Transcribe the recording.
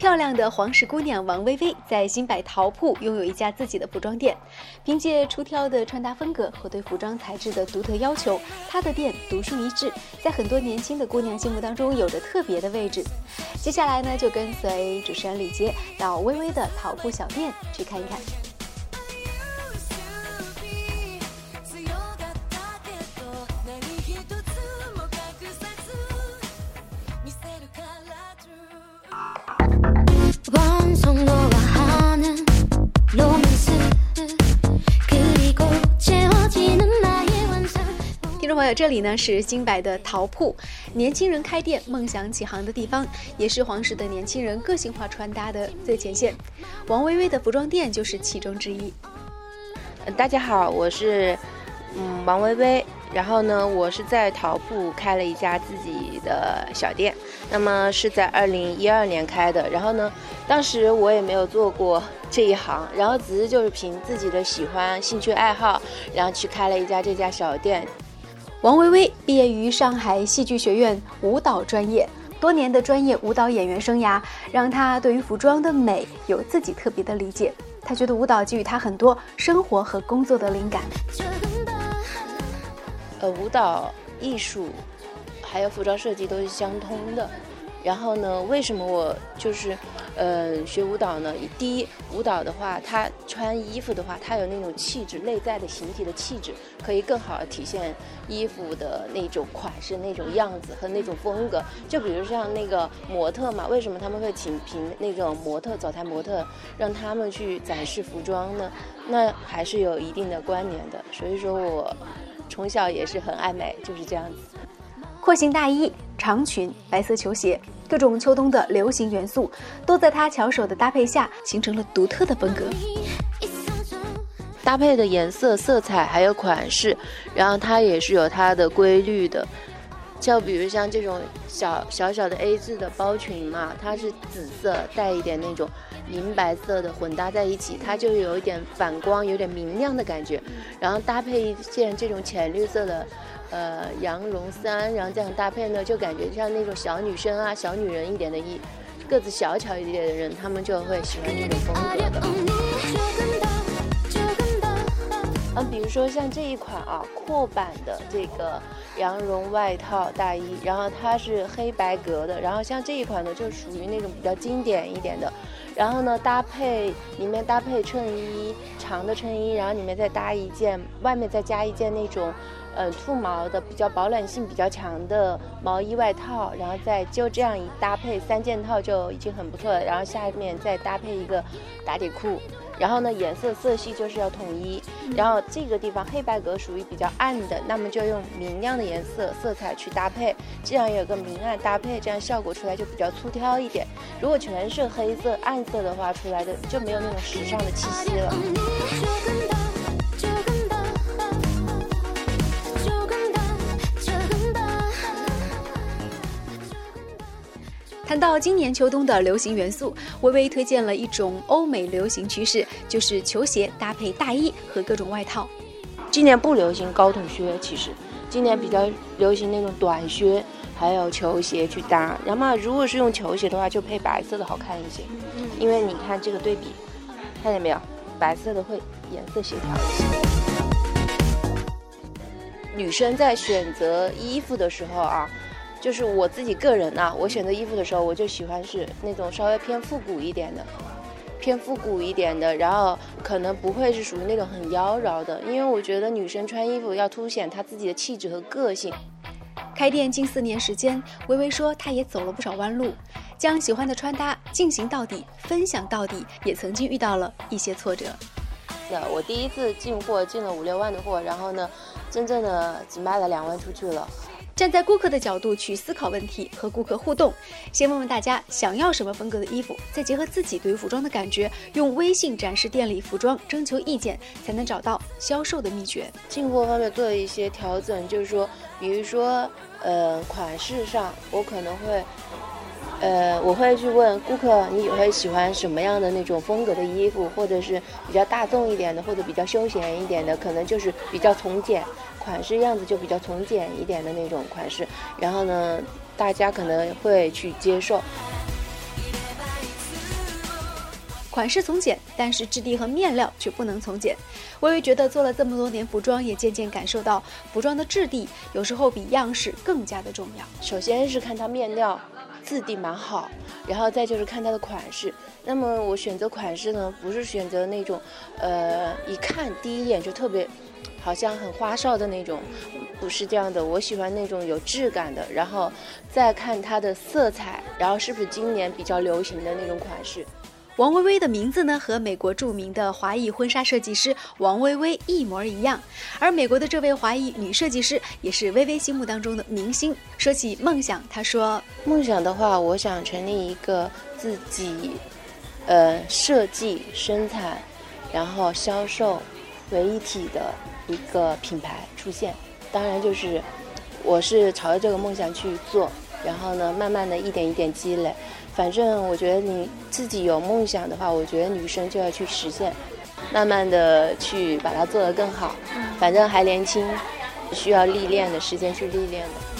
漂亮的黄石姑娘王薇薇在新百桃铺拥有一家自己的服装店，凭借出挑的穿搭风格和对服装材质的独特要求，她的店独树一帜，在很多年轻的姑娘心目当中有着特别的位置。接下来呢，就跟随主持人李杰到薇薇的桃铺小店去看一看。这里呢是新百的桃铺，年轻人开店、梦想起航的地方，也是黄石的年轻人个性化穿搭的最前线。王薇薇的服装店就是其中之一。大家好，我是嗯王薇薇，然后呢，我是在桃铺开了一家自己的小店，那么是在二零一二年开的，然后呢，当时我也没有做过这一行，然后只是就是凭自己的喜欢、兴趣爱好，然后去开了一家这家小店。王薇薇毕业于上海戏剧学院舞蹈专业，多年的专业舞蹈演员生涯让她对于服装的美有自己特别的理解。她觉得舞蹈给予她很多生活和工作的灵感。呃，舞蹈艺术还有服装设计都是相通的。然后呢？为什么我就是，呃，学舞蹈呢？第一，舞蹈的话，它穿衣服的话，它有那种气质，内在的形体的气质，可以更好的体现衣服的那种款式、那种样子和那种风格。就比如像那个模特嘛，为什么他们会请凭那种模特、走台模特，让他们去展示服装呢？那还是有一定的关联的。所以说我从小也是很爱美，就是这样子。廓形大衣、长裙、白色球鞋，各种秋冬的流行元素，都在她巧手的搭配下形成了独特的风格。搭配的颜色、色彩还有款式，然后它也是有它的规律的。就比如像这种小小小的 A 字的包裙嘛，它是紫色带一点那种银白色的混搭在一起，它就有一点反光、有点明亮的感觉。然后搭配一件这种浅绿色的。呃，羊绒衫，然后这样搭配呢，就感觉像那种小女生啊、小女人一点的衣，个子小巧一点的人，他们就会喜欢这种风格的。嗯，比如说像这一款啊，阔版的这个羊绒外套大衣，然后它是黑白格的，然后像这一款呢，就属于那种比较经典一点的，然后呢，搭配里面搭配衬衣，长的衬衣，然后里面再搭一件，外面再加一件那种。呃，兔毛的比较保暖性比较强的毛衣外套，然后再就这样一搭配三件套就已经很不错了。然后下面再搭配一个打底裤，然后呢颜色色系就是要统一。然后这个地方黑白格属于比较暗的，那么就用明亮的颜色色彩去搭配，这样有个明暗搭配，这样效果出来就比较粗挑一点。如果全是黑色暗色的话，出来的就没有那种时尚的气息了。谈到今年秋冬的流行元素，微微推荐了一种欧美流行趋势，就是球鞋搭配大衣和各种外套。今年不流行高筒靴，其实今年比较流行那种短靴，还有球鞋去搭。然后如果是用球鞋的话，就配白色的好看一些，因为你看这个对比，看见没有？白色的会颜色协调一些。女生在选择衣服的时候啊。就是我自己个人啊，我选择衣服的时候，我就喜欢是那种稍微偏复古一点的，偏复古一点的，然后可能不会是属于那种很妖娆的，因为我觉得女生穿衣服要凸显她自己的气质和个性。开店近四年时间，微微说她也走了不少弯路，将喜欢的穿搭进行到底，分享到底，也曾经遇到了一些挫折。那我第一次进货进了五六万的货，然后呢，真正的只卖了两万出去了。站在顾客的角度去思考问题，和顾客互动。先问问大家想要什么风格的衣服，再结合自己对于服装的感觉，用微信展示店里服装，征求意见，才能找到销售的秘诀。进货方面做了一些调整，就是说，比如说，呃，款式上，我可能会。呃，我会去问顾客，你会喜欢什么样的那种风格的衣服，或者是比较大众一点的，或者比较休闲一点的，可能就是比较从简，款式样子就比较从简一点的那种款式。然后呢，大家可能会去接受。款式从简，但是质地和面料却不能从简。微微觉得做了这么多年服装，也渐渐感受到服装的质地有时候比样式更加的重要。首先是看它面料质地蛮好，然后再就是看它的款式。那么我选择款式呢，不是选择那种，呃，一看第一眼就特别。好像很花哨的那种，不是这样的。我喜欢那种有质感的，然后再看它的色彩，然后是不是今年比较流行的那种款式。王薇薇的名字呢，和美国著名的华裔婚纱设计师王薇薇一模一样。而美国的这位华裔女设计师，也是薇薇心目当中的明星。说起梦想，她说：“梦想的话，我想成立一个自己，呃，设计、生产，然后销售为一体的。”一个品牌出现，当然就是我是朝着这个梦想去做，然后呢，慢慢的一点一点积累。反正我觉得你自己有梦想的话，我觉得女生就要去实现，慢慢的去把它做得更好。反正还年轻，需要历练的时间去历练的。